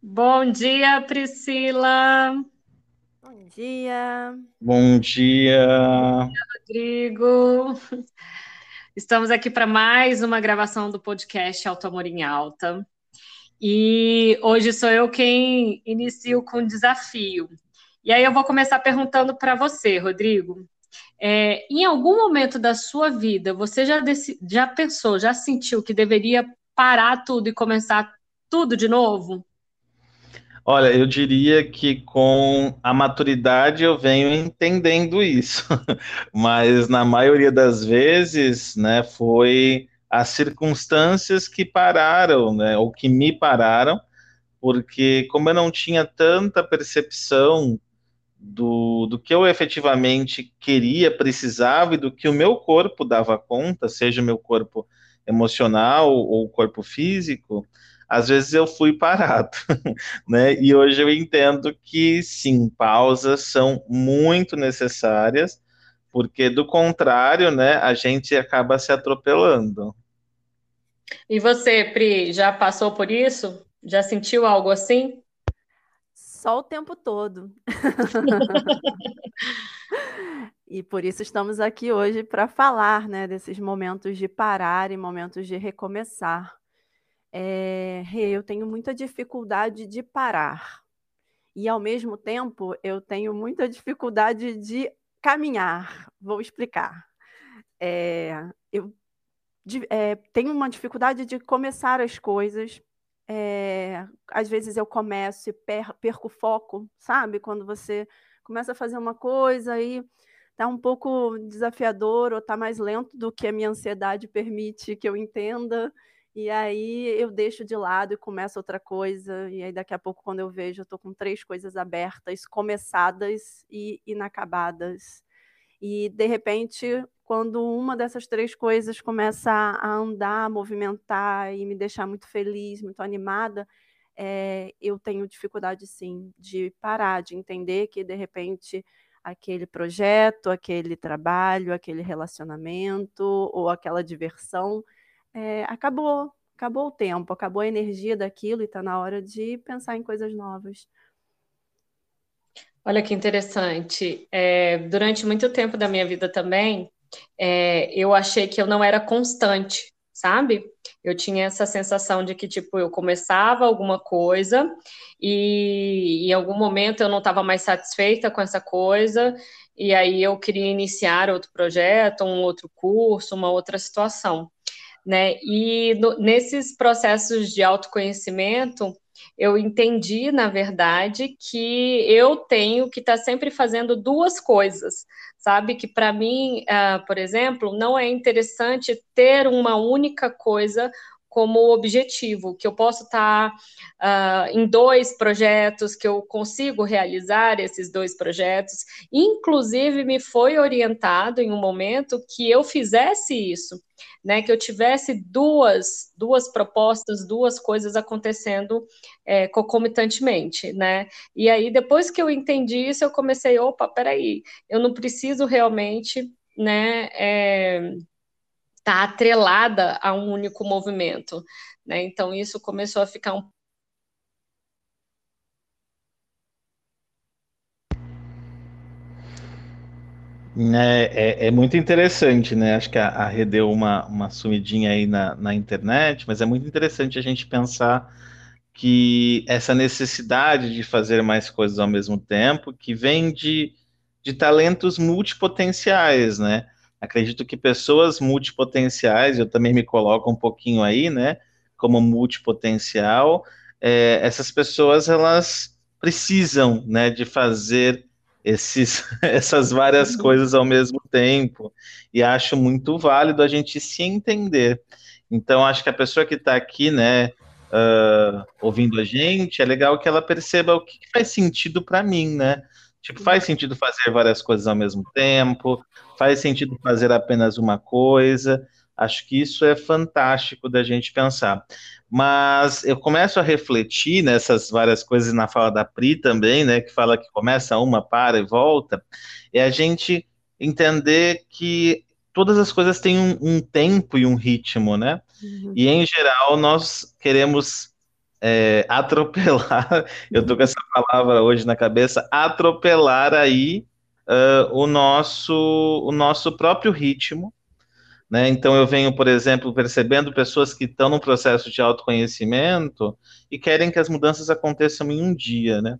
Bom dia, Priscila. Bom dia. Bom dia. Bom dia, Rodrigo. Estamos aqui para mais uma gravação do podcast Alto Amor em Alta. E hoje sou eu quem inicio com o desafio. E aí eu vou começar perguntando para você, Rodrigo. É, em algum momento da sua vida, você já, já pensou, já sentiu que deveria parar tudo e começar tudo de novo? Olha, eu diria que com a maturidade eu venho entendendo isso, mas na maioria das vezes, né, foi as circunstâncias que pararam, né, ou que me pararam, porque como eu não tinha tanta percepção do, do que eu efetivamente queria, precisava e do que o meu corpo dava conta, seja o meu corpo emocional ou o corpo físico, às vezes eu fui parado, né? E hoje eu entendo que sim, pausas são muito necessárias, porque do contrário, né, a gente acaba se atropelando. E você, Pri, já passou por isso? Já sentiu algo assim? Só o tempo todo. e por isso estamos aqui hoje para falar, né, desses momentos de parar e momentos de recomeçar. É, eu tenho muita dificuldade de parar. E, ao mesmo tempo, eu tenho muita dificuldade de caminhar. Vou explicar. É, eu de, é, tenho uma dificuldade de começar as coisas. É, às vezes eu começo e per, perco foco, sabe? Quando você começa a fazer uma coisa e está um pouco desafiador ou está mais lento do que a minha ansiedade permite que eu entenda. E aí eu deixo de lado e começo outra coisa. E aí daqui a pouco, quando eu vejo, eu estou com três coisas abertas, começadas e inacabadas. E de repente, quando uma dessas três coisas começa a andar, a movimentar e me deixar muito feliz, muito animada, é, eu tenho dificuldade sim de parar, de entender que de repente aquele projeto, aquele trabalho, aquele relacionamento ou aquela diversão é, acabou, acabou o tempo, acabou a energia daquilo e está na hora de pensar em coisas novas. Olha que interessante. É, durante muito tempo da minha vida também, é, eu achei que eu não era constante, sabe? Eu tinha essa sensação de que, tipo, eu começava alguma coisa e em algum momento eu não estava mais satisfeita com essa coisa, e aí eu queria iniciar outro projeto, um outro curso, uma outra situação né? E no, nesses processos de autoconhecimento, eu entendi, na verdade, que eu tenho que estar tá sempre fazendo duas coisas, sabe? Que para mim, uh, por exemplo, não é interessante ter uma única coisa como objetivo, que eu posso estar uh, em dois projetos, que eu consigo realizar esses dois projetos. Inclusive, me foi orientado em um momento que eu fizesse isso, né? Que eu tivesse duas, duas propostas, duas coisas acontecendo é, concomitantemente, né? E aí, depois que eu entendi isso, eu comecei, opa, peraí, eu não preciso realmente, né? É, está atrelada a um único movimento. Né? Então, isso começou a ficar um É, é, é, muito interessante, né? Acho que a, a Rê deu uma, uma sumidinha aí na, na internet, mas é muito interessante a gente pensar que essa necessidade de fazer mais coisas ao mesmo tempo, que vem de, de talentos multipotenciais, né? Acredito que pessoas multipotenciais, eu também me coloco um pouquinho aí, né, como multipotencial, é, essas pessoas, elas precisam, né, de fazer esses, essas várias uhum. coisas ao mesmo tempo, e acho muito válido a gente se entender. Então, acho que a pessoa que está aqui, né, uh, ouvindo a gente, é legal que ela perceba o que faz sentido para mim, né, Tipo, faz sentido fazer várias coisas ao mesmo tempo, faz sentido fazer apenas uma coisa. Acho que isso é fantástico da gente pensar. Mas eu começo a refletir nessas várias coisas na fala da Pri também, né, que fala que começa uma, para e volta, é a gente entender que todas as coisas têm um, um tempo e um ritmo, né? Uhum. E em geral nós queremos é, atropelar, eu tô com essa palavra hoje na cabeça, atropelar aí uh, o nosso o nosso próprio ritmo, né? Então eu venho, por exemplo, percebendo pessoas que estão no processo de autoconhecimento e querem que as mudanças aconteçam em um dia, né?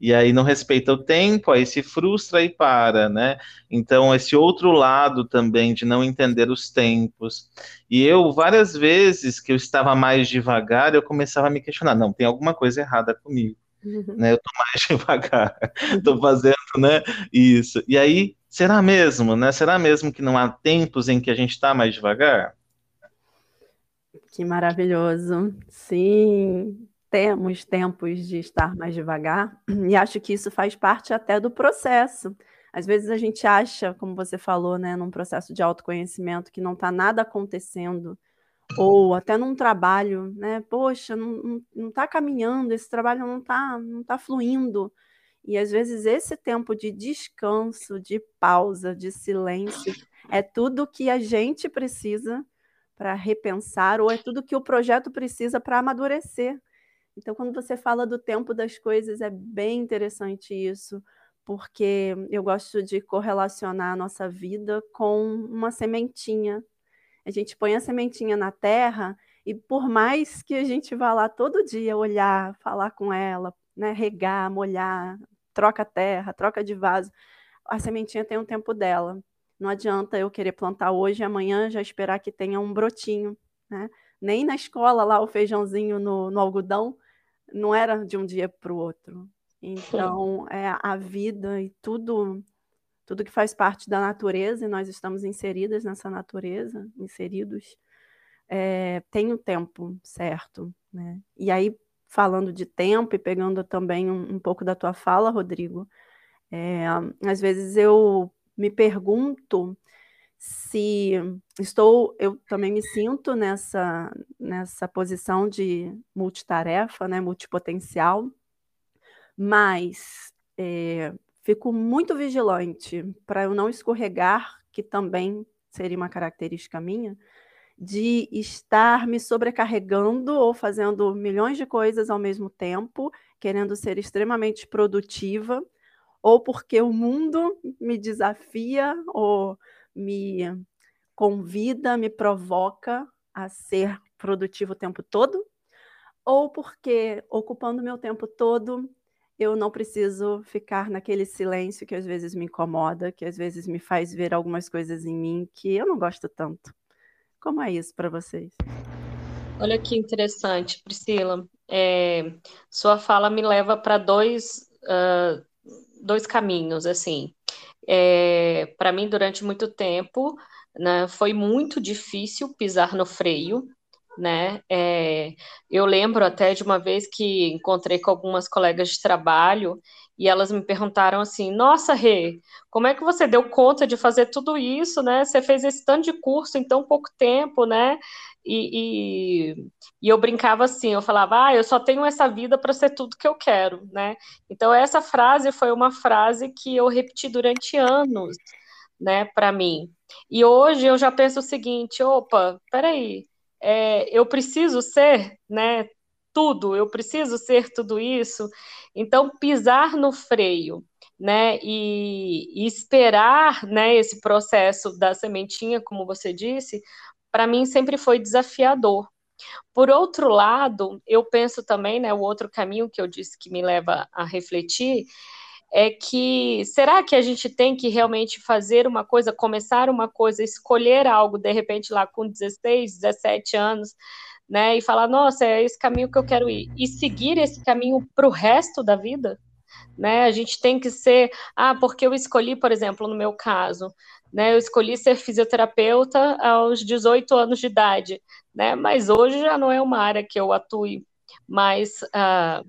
E aí não respeita o tempo, aí se frustra e para, né? Então, esse outro lado também de não entender os tempos. E eu, várias vezes que eu estava mais devagar, eu começava a me questionar: não, tem alguma coisa errada comigo. Uhum. Né, eu tô mais devagar, tô fazendo, né, isso. E aí, será mesmo, né? Será mesmo que não há tempos em que a gente está mais devagar? Que maravilhoso. Sim, temos tempos de estar mais devagar, e acho que isso faz parte até do processo. Às vezes a gente acha, como você falou, né, num processo de autoconhecimento, que não está nada acontecendo, ou até num trabalho, né? Poxa, não está caminhando, esse trabalho não está não tá fluindo. E às vezes esse tempo de descanso, de pausa, de silêncio, é tudo que a gente precisa para repensar, ou é tudo que o projeto precisa para amadurecer. Então, quando você fala do tempo das coisas, é bem interessante isso, porque eu gosto de correlacionar a nossa vida com uma sementinha. A gente põe a sementinha na terra e por mais que a gente vá lá todo dia olhar, falar com ela, né, regar, molhar, troca terra, troca de vaso, a sementinha tem um tempo dela. Não adianta eu querer plantar hoje e amanhã já esperar que tenha um brotinho, né? Nem na escola lá o feijãozinho no, no algodão, não era de um dia para o outro. Então, é a vida e tudo tudo que faz parte da natureza, e nós estamos inseridas nessa natureza, inseridos, é, tem o um tempo certo. Né? E aí, falando de tempo e pegando também um, um pouco da tua fala, Rodrigo, é, às vezes eu me pergunto se estou, eu também me sinto nessa, nessa posição de multitarefa, né, multipotencial, mas é, fico muito vigilante para eu não escorregar, que também seria uma característica minha, de estar me sobrecarregando ou fazendo milhões de coisas ao mesmo tempo, querendo ser extremamente produtiva, ou porque o mundo me desafia, ou me convida, me provoca a ser produtivo o tempo todo, ou porque ocupando meu tempo todo eu não preciso ficar naquele silêncio que às vezes me incomoda, que às vezes me faz ver algumas coisas em mim que eu não gosto tanto. Como é isso para vocês? Olha que interessante, Priscila. É, sua fala me leva para dois, uh, dois caminhos, assim. É, para mim, durante muito tempo, né, foi muito difícil pisar no freio, né? É, eu lembro até de uma vez que encontrei com algumas colegas de trabalho e elas me perguntaram assim: Nossa, Rê, como é que você deu conta de fazer tudo isso, né? Você fez esse tanto de curso em tão pouco tempo, né? E, e, e eu brincava assim, eu falava, ah, eu só tenho essa vida para ser tudo que eu quero, né? Então essa frase foi uma frase que eu repeti durante anos, né, para mim. E hoje eu já penso o seguinte, opa, peraí, é, eu preciso ser, né, tudo, eu preciso ser tudo isso. Então pisar no freio, né, e, e esperar, né, esse processo da sementinha, como você disse, para mim sempre foi desafiador. Por outro lado, eu penso também, né, o outro caminho que eu disse que me leva a refletir é que será que a gente tem que realmente fazer uma coisa, começar uma coisa, escolher algo de repente lá com 16, 17 anos, né, e falar, nossa, é esse caminho que eu quero ir, e seguir esse caminho para o resto da vida? Né? A gente tem que ser, ah, porque eu escolhi, por exemplo, no meu caso, né, eu escolhi ser fisioterapeuta aos 18 anos de idade, né, mas hoje já não é uma área que eu atue mais uh,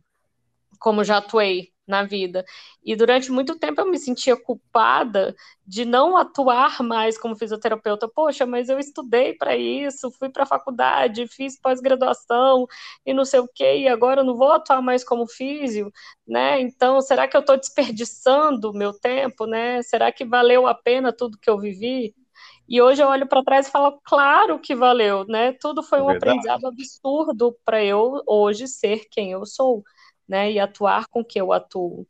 como já atuei na vida. E durante muito tempo eu me sentia culpada de não atuar mais como fisioterapeuta. Poxa, mas eu estudei para isso, fui para a faculdade, fiz pós-graduação e não sei o quê, e agora eu não vou atuar mais como físio, né? Então, será que eu estou desperdiçando meu tempo, né? Será que valeu a pena tudo que eu vivi? E hoje eu olho para trás e falo, claro que valeu, né? Tudo foi um Verdade. aprendizado absurdo para eu hoje ser quem eu sou, né? E atuar com que eu atuo.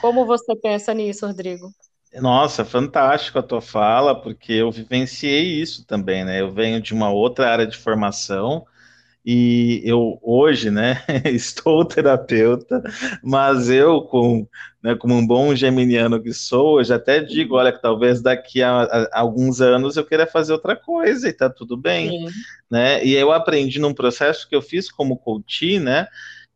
Como você pensa nisso, Rodrigo? Nossa, fantástico a tua fala, porque eu vivenciei isso também, né? Eu venho de uma outra área de formação e eu hoje, né, estou terapeuta, mas eu, com, né, como um bom geminiano que sou, eu já até digo, olha, que talvez daqui a, a, alguns anos eu queira fazer outra coisa e tá tudo bem, Sim. né? E eu aprendi num processo que eu fiz como coach, né,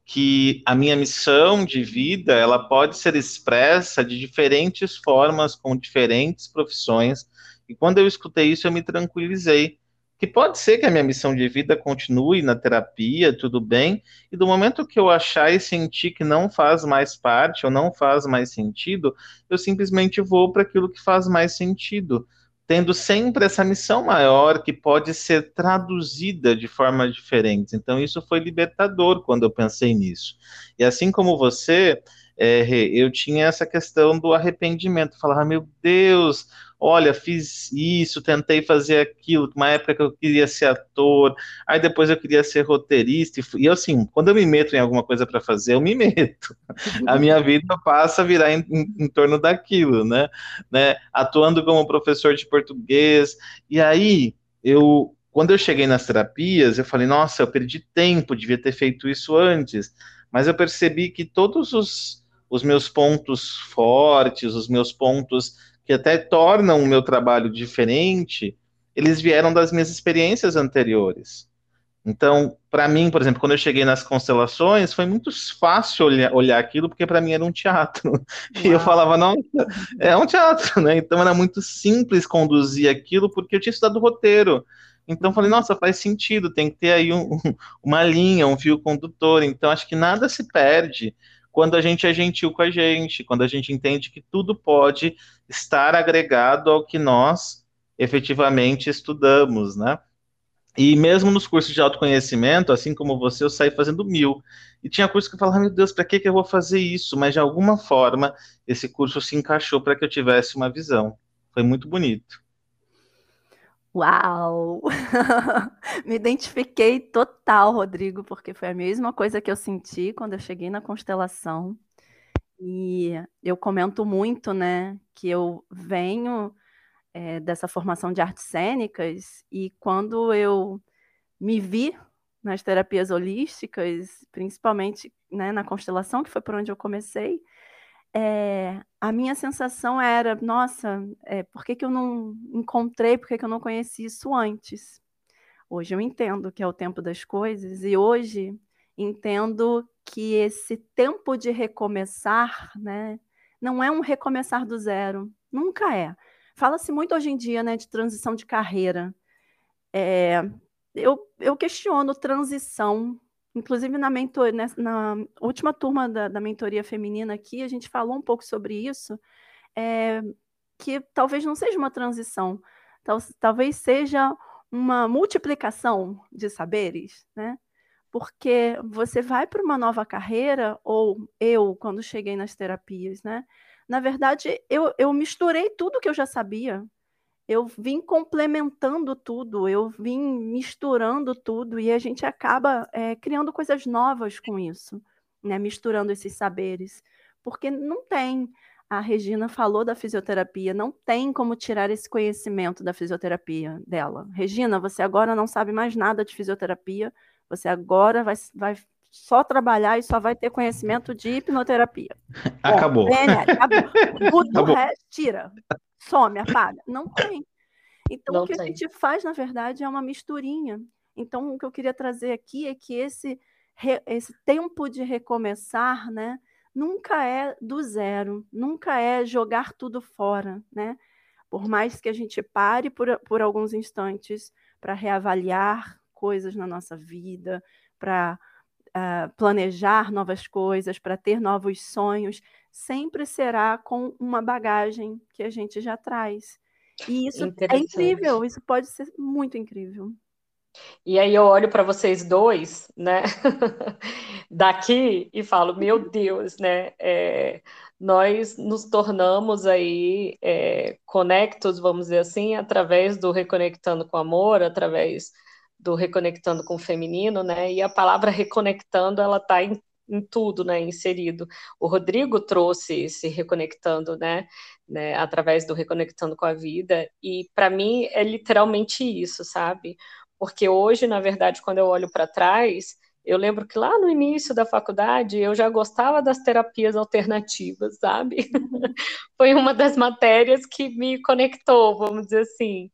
que a minha missão de vida ela pode ser expressa de diferentes formas com diferentes profissões. E quando eu escutei isso, eu me tranquilizei. Que pode ser que a minha missão de vida continue na terapia, tudo bem, e do momento que eu achar e sentir que não faz mais parte ou não faz mais sentido, eu simplesmente vou para aquilo que faz mais sentido tendo sempre essa missão maior que pode ser traduzida de formas diferentes. Então, isso foi libertador quando eu pensei nisso. E assim como você, é, eu tinha essa questão do arrependimento. Falava, meu Deus, olha, fiz isso, tentei fazer aquilo, uma época que eu queria ser ator, aí depois eu queria ser roteirista, e eu assim, quando eu me meto em alguma coisa para fazer, eu me meto. A minha vida passa a virar em, em, em, torno daquilo, né? né? Atuando como professor de português, e aí eu quando eu cheguei nas terapias, eu falei, nossa, eu perdi tempo, devia ter feito isso antes. Mas eu percebi que todos os, os meus pontos fortes, os meus pontos que até tornam o meu trabalho diferente, eles vieram das minhas experiências anteriores. Então, para mim, por exemplo, quando eu cheguei nas constelações, foi muito fácil olhar, olhar aquilo, porque para mim era um teatro. Uau. E eu falava, não, é um teatro, né? Então era muito simples conduzir aquilo, porque eu tinha estudado roteiro. Então falei, nossa, faz sentido, tem que ter aí um, uma linha, um fio condutor. Então acho que nada se perde quando a gente é gentil com a gente, quando a gente entende que tudo pode estar agregado ao que nós efetivamente estudamos, né? E mesmo nos cursos de autoconhecimento, assim como você, eu saí fazendo mil. E tinha curso que eu falava, meu Deus, para que, que eu vou fazer isso? Mas de alguma forma, esse curso se encaixou para que eu tivesse uma visão. Foi muito bonito. Uau! Me identifiquei total, Rodrigo, porque foi a mesma coisa que eu senti quando eu cheguei na constelação. E eu comento muito, né, que eu venho é, dessa formação de artes cênicas e quando eu me vi nas terapias holísticas, principalmente né, na constelação, que foi por onde eu comecei, é, a minha sensação era, nossa, é, por que, que eu não encontrei, por que, que eu não conheci isso antes? Hoje eu entendo que é o tempo das coisas e hoje entendo que esse tempo de recomeçar, né, não é um recomeçar do zero, nunca é. Fala-se muito hoje em dia, né, de transição de carreira. É, eu, eu questiono transição Inclusive, na, mentor, na, na última turma da, da, mentoria feminina aqui, a gente falou um pouco sobre isso, é, que talvez não seja uma transição, tal, talvez seja uma multiplicação de saberes, né? Porque você vai para uma nova carreira, ou eu, quando cheguei nas terapias, né? Na verdade, eu, eu misturei tudo que eu já sabia eu vim complementando tudo, eu vim misturando tudo e a gente acaba é, criando coisas novas com isso, né? Misturando esses saberes, porque não tem. A Regina falou da fisioterapia, não tem como tirar esse conhecimento da fisioterapia dela. Regina, você agora não sabe mais nada de fisioterapia, você agora vai, vai só trabalhar e só vai ter conhecimento de hipnoterapia. Acabou. Bom, acabou. Tudo acabou. resto, tira some, apaga. Não tem. Então, Não o que tem. a gente faz, na verdade, é uma misturinha. Então, o que eu queria trazer aqui é que esse, esse tempo de recomeçar, né, nunca é do zero, nunca é jogar tudo fora, né? Por mais que a gente pare por, por alguns instantes para reavaliar coisas na nossa vida, para uh, planejar novas coisas, para ter novos sonhos, sempre será com uma bagagem que a gente já traz. E isso é incrível, isso pode ser muito incrível. E aí eu olho para vocês dois, né, daqui e falo, meu Deus, né, é, nós nos tornamos aí é, conectos, vamos dizer assim, através do Reconectando com Amor, através do Reconectando com o Feminino, né, e a palavra reconectando, ela está em, em tudo, né, inserido. O Rodrigo trouxe esse Reconectando, né, né, através do Reconectando com a Vida, e para mim é literalmente isso, sabe? Porque hoje, na verdade, quando eu olho para trás, eu lembro que lá no início da faculdade eu já gostava das terapias alternativas, sabe? Foi uma das matérias que me conectou, vamos dizer assim.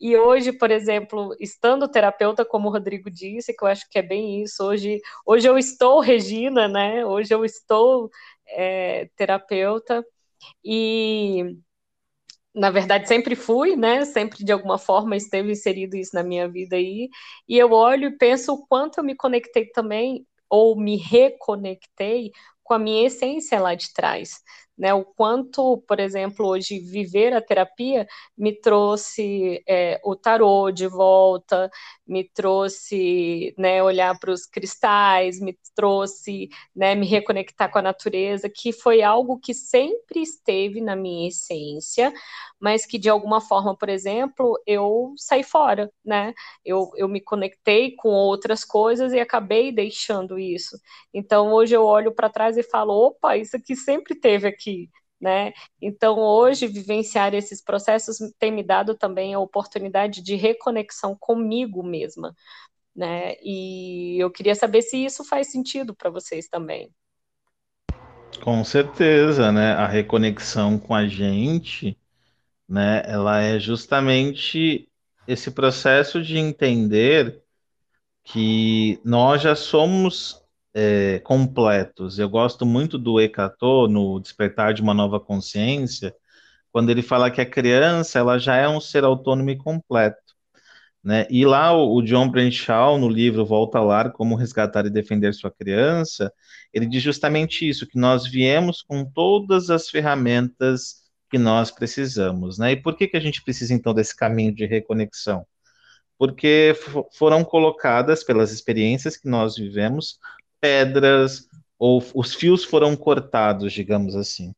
E hoje, por exemplo, estando terapeuta, como o Rodrigo disse, que eu acho que é bem isso, hoje, hoje eu estou Regina, né? Hoje eu estou é, terapeuta e na verdade, sempre fui, né? Sempre de alguma forma esteve inserido isso na minha vida aí. E eu olho e penso o quanto eu me conectei também, ou me reconectei com a minha essência lá de trás, né? O quanto, por exemplo, hoje viver a terapia me trouxe é, o tarô de volta, me trouxe né, olhar para os cristais, me trouxe né, me reconectar com a natureza, que foi algo que sempre esteve na minha essência, mas que de alguma forma, por exemplo, eu saí fora, né? Eu, eu me conectei com outras coisas e acabei deixando isso. Então hoje eu olho para trás e falo, opa, isso aqui sempre teve aqui. Né? Então, hoje, vivenciar esses processos tem me dado também a oportunidade de reconexão comigo mesma, né? E eu queria saber se isso faz sentido para vocês também. Com certeza, né? A reconexão com a gente né? Ela é justamente esse processo de entender que nós já somos é, completos. Eu gosto muito do Ecatô no Despertar de uma Nova Consciência, quando ele fala que a criança ela já é um ser autônomo e completo. Né? E lá o, o John Brenshaw, no livro Volta Lar, Como Resgatar e Defender Sua Criança, ele diz justamente isso, que nós viemos com todas as ferramentas que nós precisamos, né? E por que, que a gente precisa então desse caminho de reconexão? Porque foram colocadas pelas experiências que nós vivemos pedras ou os fios foram cortados, digamos assim.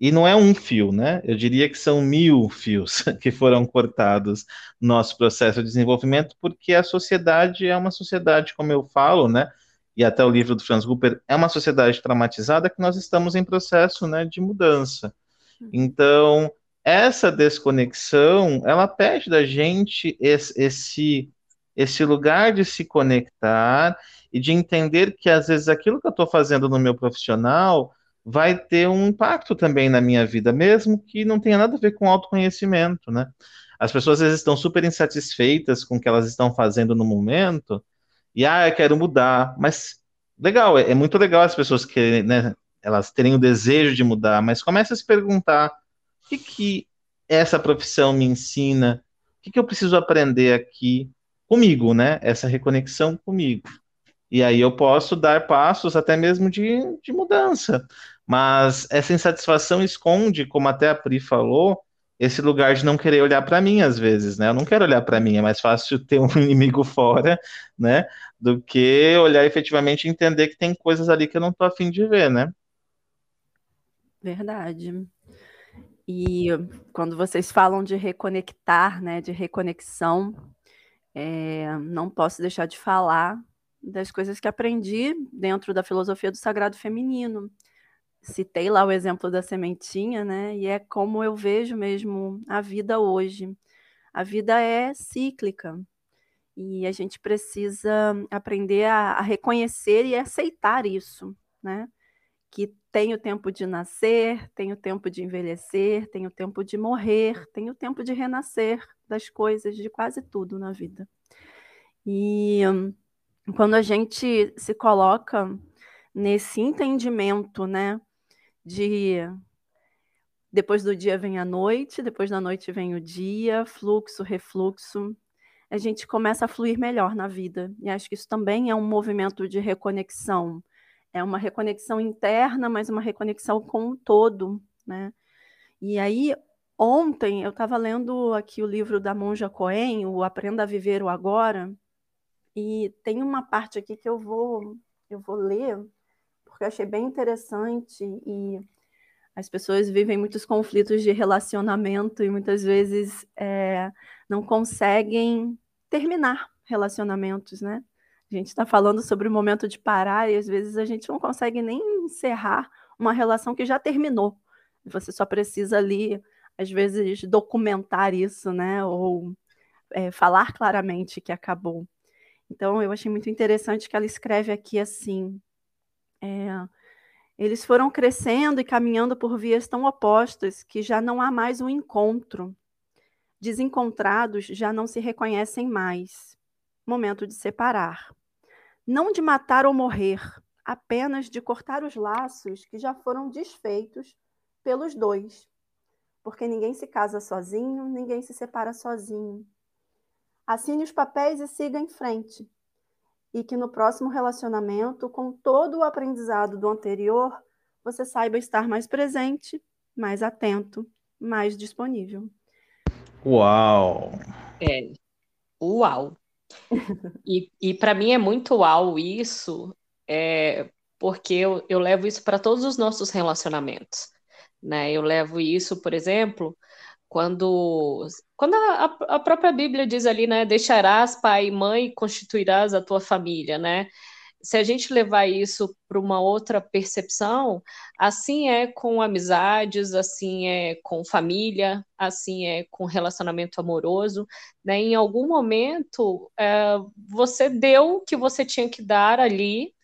E não é um fio, né? Eu diria que são mil fios que foram cortados no nosso processo de desenvolvimento, porque a sociedade é uma sociedade, como eu falo, né? E até o livro do Franz Gupper é uma sociedade traumatizada que nós estamos em processo, né, de mudança. Então, essa desconexão, ela pede da gente esse, esse lugar de se conectar e de entender que às vezes aquilo que eu estou fazendo no meu profissional vai ter um impacto também na minha vida, mesmo que não tenha nada a ver com autoconhecimento, né? As pessoas às vezes estão super insatisfeitas com o que elas estão fazendo no momento e ah, eu quero mudar, mas legal, é, é muito legal as pessoas que né, elas terem o desejo de mudar, mas começa a se perguntar o que, que essa profissão me ensina, o que, que eu preciso aprender aqui comigo, né? Essa reconexão comigo. E aí eu posso dar passos até mesmo de, de mudança. Mas essa insatisfação esconde, como até a Pri falou, esse lugar de não querer olhar para mim às vezes, né? Eu não quero olhar para mim, é mais fácil ter um inimigo fora, né? Do que olhar efetivamente e entender que tem coisas ali que eu não tô afim de ver, né? Verdade. E quando vocês falam de reconectar, né, de reconexão, é, não posso deixar de falar das coisas que aprendi dentro da filosofia do sagrado feminino. Citei lá o exemplo da sementinha, né? E é como eu vejo mesmo a vida hoje. A vida é cíclica e a gente precisa aprender a, a reconhecer e aceitar isso, né? Que tenho tempo de nascer, tenho tempo de envelhecer, tenho tempo de morrer, tenho tempo de renascer das coisas, de quase tudo na vida. E quando a gente se coloca nesse entendimento, né, de depois do dia vem a noite, depois da noite vem o dia, fluxo, refluxo, a gente começa a fluir melhor na vida. E acho que isso também é um movimento de reconexão é uma reconexão interna, mas uma reconexão com o todo, né? E aí, ontem, eu estava lendo aqui o livro da Monja Coen, o Aprenda a Viver o Agora, E tem uma parte aqui que eu vou, eu vou ler, porque eu achei bem interessante e as pessoas vivem muitos conflitos de relacionamento e muitas vezes é, não conseguem terminar relacionamentos, né? A gente está falando sobre o momento de parar e às vezes a gente não consegue nem encerrar uma relação que já terminou. Você só precisa ali, às vezes, documentar isso, né? Ou é, falar claramente que acabou. Então, eu achei muito interessante que ela escreve aqui assim: é, eles foram crescendo e caminhando por vias tão opostas que já não há mais um encontro. Desencontrados já não se reconhecem mais. Momento de separar. Não de matar ou morrer, apenas de cortar os laços que já foram desfeitos pelos dois. Porque ninguém se casa sozinho, ninguém se separa sozinho. Assine os papéis e siga em frente. E que no próximo relacionamento, com todo o aprendizado do anterior, você saiba estar mais presente, mais atento, mais disponível. Uau! É, uau! e e para mim é muito uau isso, é, porque eu, eu levo isso para todos os nossos relacionamentos. Né? Eu levo isso, por exemplo, quando, quando a, a própria Bíblia diz ali, né? Deixarás pai e mãe e constituirás a tua família, né? se a gente levar isso para uma outra percepção, assim é com amizades, assim é com família, assim é com relacionamento amoroso, né? Em algum momento é, você deu o que você tinha que dar ali,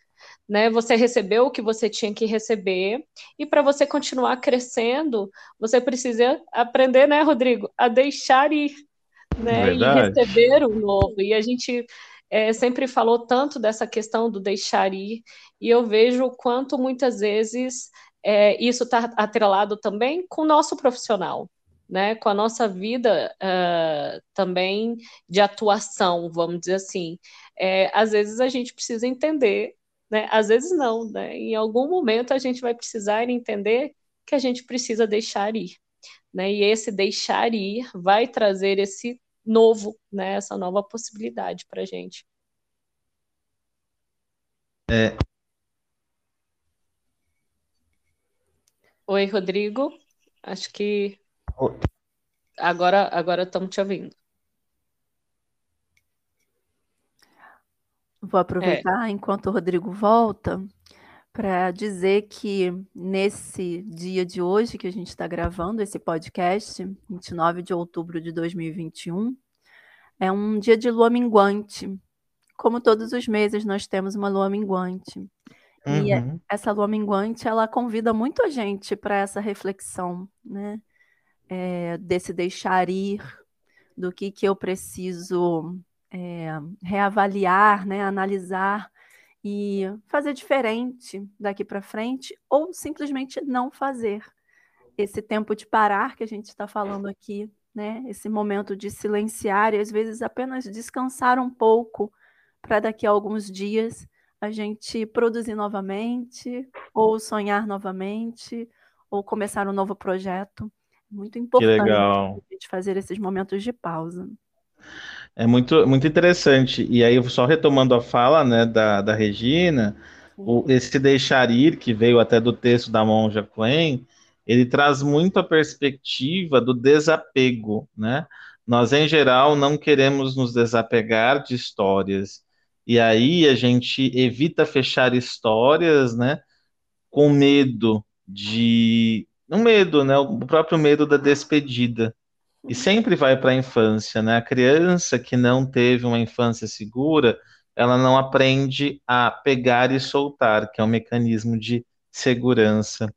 né? Você recebeu o que você tinha que receber e para você continuar crescendo, você precisa aprender, né, Rodrigo, a deixar ir, né? Verdade. E receber o novo. E a gente é, sempre falou tanto dessa questão do deixar ir, e eu vejo o quanto muitas vezes é, isso está atrelado também com o nosso profissional, né, com a nossa vida uh, também de atuação, vamos dizer assim. É, às vezes a gente precisa entender, né, às vezes não, né, em algum momento a gente vai precisar entender que a gente precisa deixar ir. Né, e esse deixar ir vai trazer esse novo, né? Essa nova possibilidade para a gente. É. Oi, Rodrigo. Acho que agora agora estamos te ouvindo. Vou aproveitar é. enquanto o Rodrigo volta para dizer que nesse dia de hoje que a gente está gravando esse podcast, 29 de outubro de 2021, é um dia de lua minguante. Como todos os meses, nós temos uma lua minguante. Uhum. E essa lua minguante, ela convida muito a gente para essa reflexão, né? É, desse deixar ir, do que, que eu preciso é, reavaliar, né? analisar e fazer diferente daqui para frente, ou simplesmente não fazer. Esse tempo de parar que a gente está falando aqui, né? Esse momento de silenciar e às vezes apenas descansar um pouco para daqui a alguns dias a gente produzir novamente, ou sonhar novamente, ou começar um novo projeto. Muito importante a gente fazer esses momentos de pausa. É muito, muito interessante. E aí, só retomando a fala né, da, da Regina, o, esse deixar ir, que veio até do texto da Monja Quen, ele traz muito a perspectiva do desapego, né? Nós, em geral, não queremos nos desapegar de histórias. E aí a gente evita fechar histórias, né? Com medo de. Um medo, né? O próprio medo da despedida e sempre vai para a infância, né? A criança que não teve uma infância segura, ela não aprende a pegar e soltar, que é um mecanismo de segurança.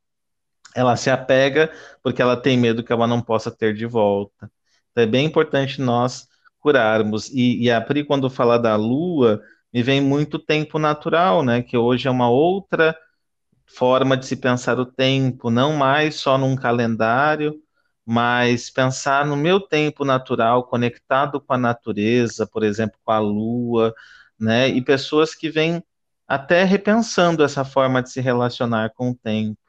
Ela se apega porque ela tem medo que ela não possa ter de volta. Então é bem importante nós curarmos. E, e a Pri, quando fala da lua, me vem muito tempo natural, né? Que hoje é uma outra forma de se pensar o tempo, não mais só num calendário, mas pensar no meu tempo natural, conectado com a natureza, por exemplo, com a lua, né? E pessoas que vêm até repensando essa forma de se relacionar com o tempo,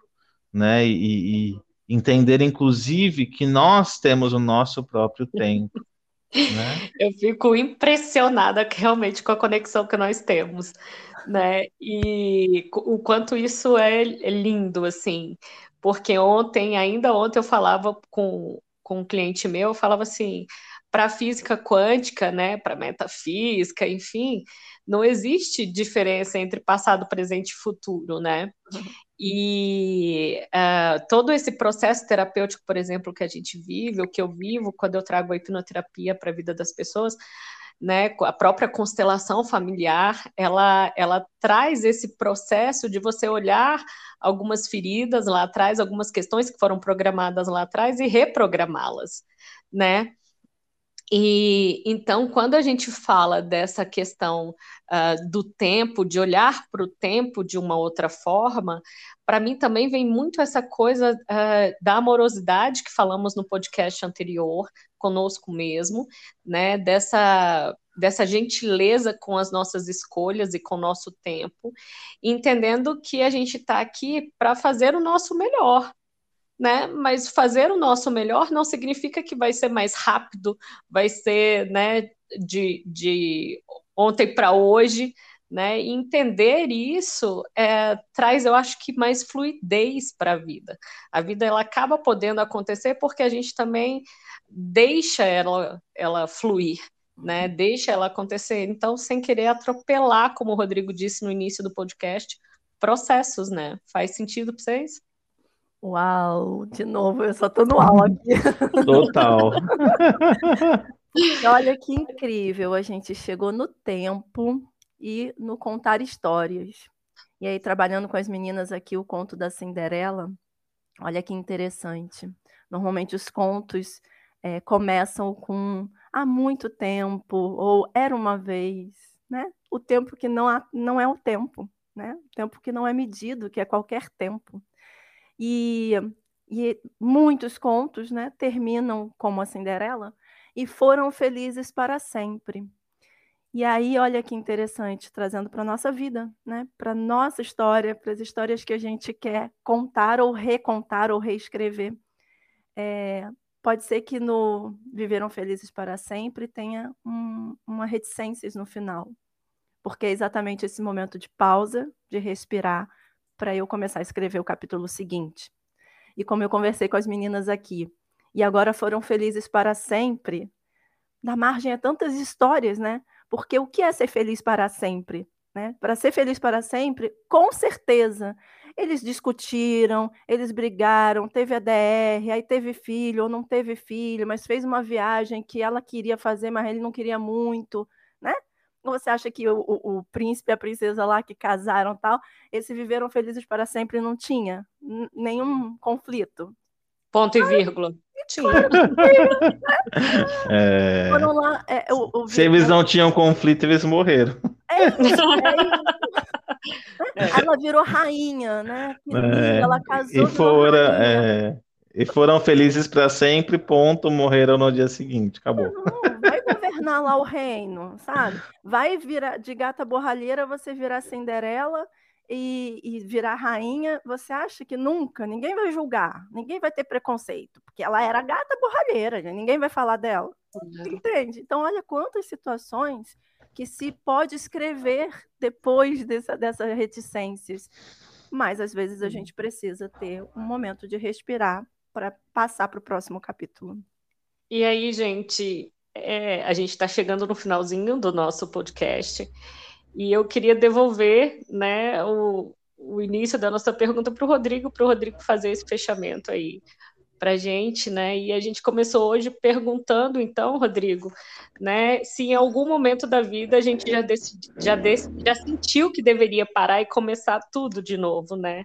né? E, e entender, inclusive, que nós temos o nosso próprio tempo, Né? Eu fico impressionada realmente com a conexão que nós temos, né? E o quanto isso é lindo, assim, porque ontem, ainda ontem, eu falava com, com um cliente meu, eu falava assim, para física quântica, né, para metafísica, enfim, não existe diferença entre passado, presente e futuro, né? E uh, todo esse processo terapêutico, por exemplo, que a gente vive, o que eu vivo quando eu trago a hipnoterapia para a vida das pessoas, né, a própria constelação familiar, ela, ela traz esse processo de você olhar algumas feridas lá atrás, algumas questões que foram programadas lá atrás e reprogramá-las, né? E então, quando a gente fala dessa questão uh, do tempo, de olhar para o tempo de uma outra forma, para mim também vem muito essa coisa uh, da amorosidade que falamos no podcast anterior, conosco mesmo, né? Dessa, dessa gentileza com as nossas escolhas e com o nosso tempo, entendendo que a gente está aqui para fazer o nosso melhor, né? Mas fazer o nosso melhor não significa que vai ser mais rápido, vai ser, né, de, de ontem para hoje, né? E entender isso é, traz, eu acho que mais fluidez para a vida. A vida ela acaba podendo acontecer porque a gente também deixa ela, ela fluir, né? Deixa ela acontecer. Então, sem querer atropelar, como o Rodrigo disse no início do podcast, processos, né? Faz sentido para vocês? Uau, de novo, eu só tô no uau aqui. Total. E olha que incrível, a gente chegou no tempo e no contar histórias. E aí, trabalhando com as meninas aqui, o conto da Cinderela, olha que interessante. Normalmente os contos é, começam com há muito tempo, ou era uma vez, né? O tempo que não, há, não é o tempo, né? O tempo que não é medido, que é qualquer tempo. E, e muitos contos né, terminam como a Cinderela e foram felizes para sempre. E aí, olha que interessante, trazendo para a nossa vida, né? para a nossa história, para as histórias que a gente quer contar ou recontar ou reescrever. É, pode ser que no Viveram Felizes para Sempre tenha um, uma reticências no final, porque é exatamente esse momento de pausa, de respirar, para eu começar a escrever o capítulo seguinte. E como eu conversei com as meninas aqui, e agora foram felizes para sempre, dá margem a tantas histórias, né? Porque o que é ser feliz para sempre? Né? Para ser feliz para sempre, com certeza. Eles discutiram, eles brigaram, teve a DR, aí teve filho ou não teve filho, mas fez uma viagem que ela queria fazer, mas ele não queria muito, né? você acha que o, o, o, príncipe e a princesa lá que casaram tal, eles viveram felizes para sempre e não tinha nenhum conflito? Ponto e vírgula. Tinha. é... Foram lá, é, o, o... Se eles não tinham conflito, eles morreram. É, é Ela virou rainha, né? É, ela casou. E, fora, é, e foram felizes para sempre, ponto, morreram no dia seguinte, acabou. Não, vai governar lá o reino, sabe? Vai virar de gata borralheira, você virar Cinderela e, e, virar rainha, você acha que nunca ninguém vai julgar, ninguém vai ter preconceito, porque ela era gata borralheira, ninguém vai falar dela. Entende? Então, olha quantas situações que se pode escrever depois dessa, dessas reticências. Mas às vezes a gente precisa ter um momento de respirar para passar para o próximo capítulo. E aí, gente, é, a gente está chegando no finalzinho do nosso podcast e eu queria devolver né, o, o início da nossa pergunta para o Rodrigo, para o Rodrigo fazer esse fechamento aí para a gente, né? E a gente começou hoje perguntando, então, Rodrigo, né, se em algum momento da vida a gente já, decidi, já, já sentiu que deveria parar e começar tudo de novo, né?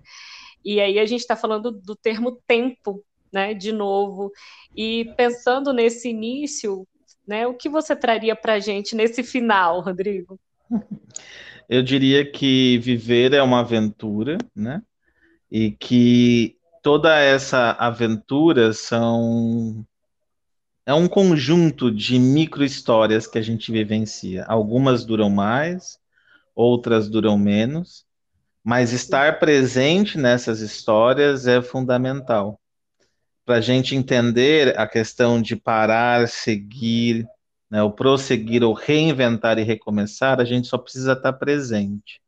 E aí a gente está falando do termo tempo, né, de novo. E pensando nesse início, né, o que você traria para a gente nesse final, Rodrigo? Eu diria que viver é uma aventura, né? E que toda essa aventura são é um conjunto de micro histórias que a gente vivencia. Algumas duram mais, outras duram menos, mas estar presente nessas histórias é fundamental para a gente entender a questão de parar, seguir, né, o prosseguir ou reinventar e recomeçar, a gente só precisa estar presente.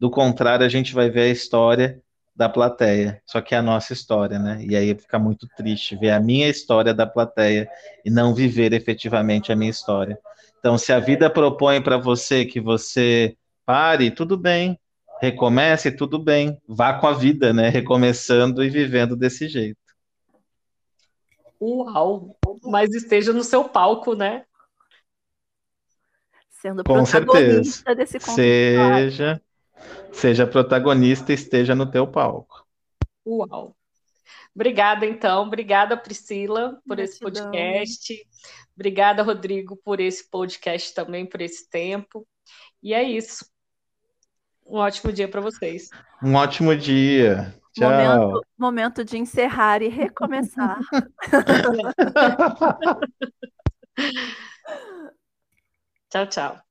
Do contrário, a gente vai ver a história da plateia, só que é a nossa história, né? E aí fica muito triste ver a minha história da plateia e não viver efetivamente a minha história. Então, se a vida propõe para você que você pare, tudo bem, recomece, tudo bem, vá com a vida, né? Recomeçando e vivendo desse jeito. Uau! Mas esteja no seu palco, né? Sendo com certeza. desse Seja, seja protagonista e esteja no teu palco. Uau! Obrigada, então. Obrigada, Priscila, por Gratidão. esse podcast. Obrigada, Rodrigo, por esse podcast também, por esse tempo. E é isso. Um ótimo dia para vocês. Um ótimo dia. Tchau. Momento, momento de encerrar e recomeçar. tchau, tchau.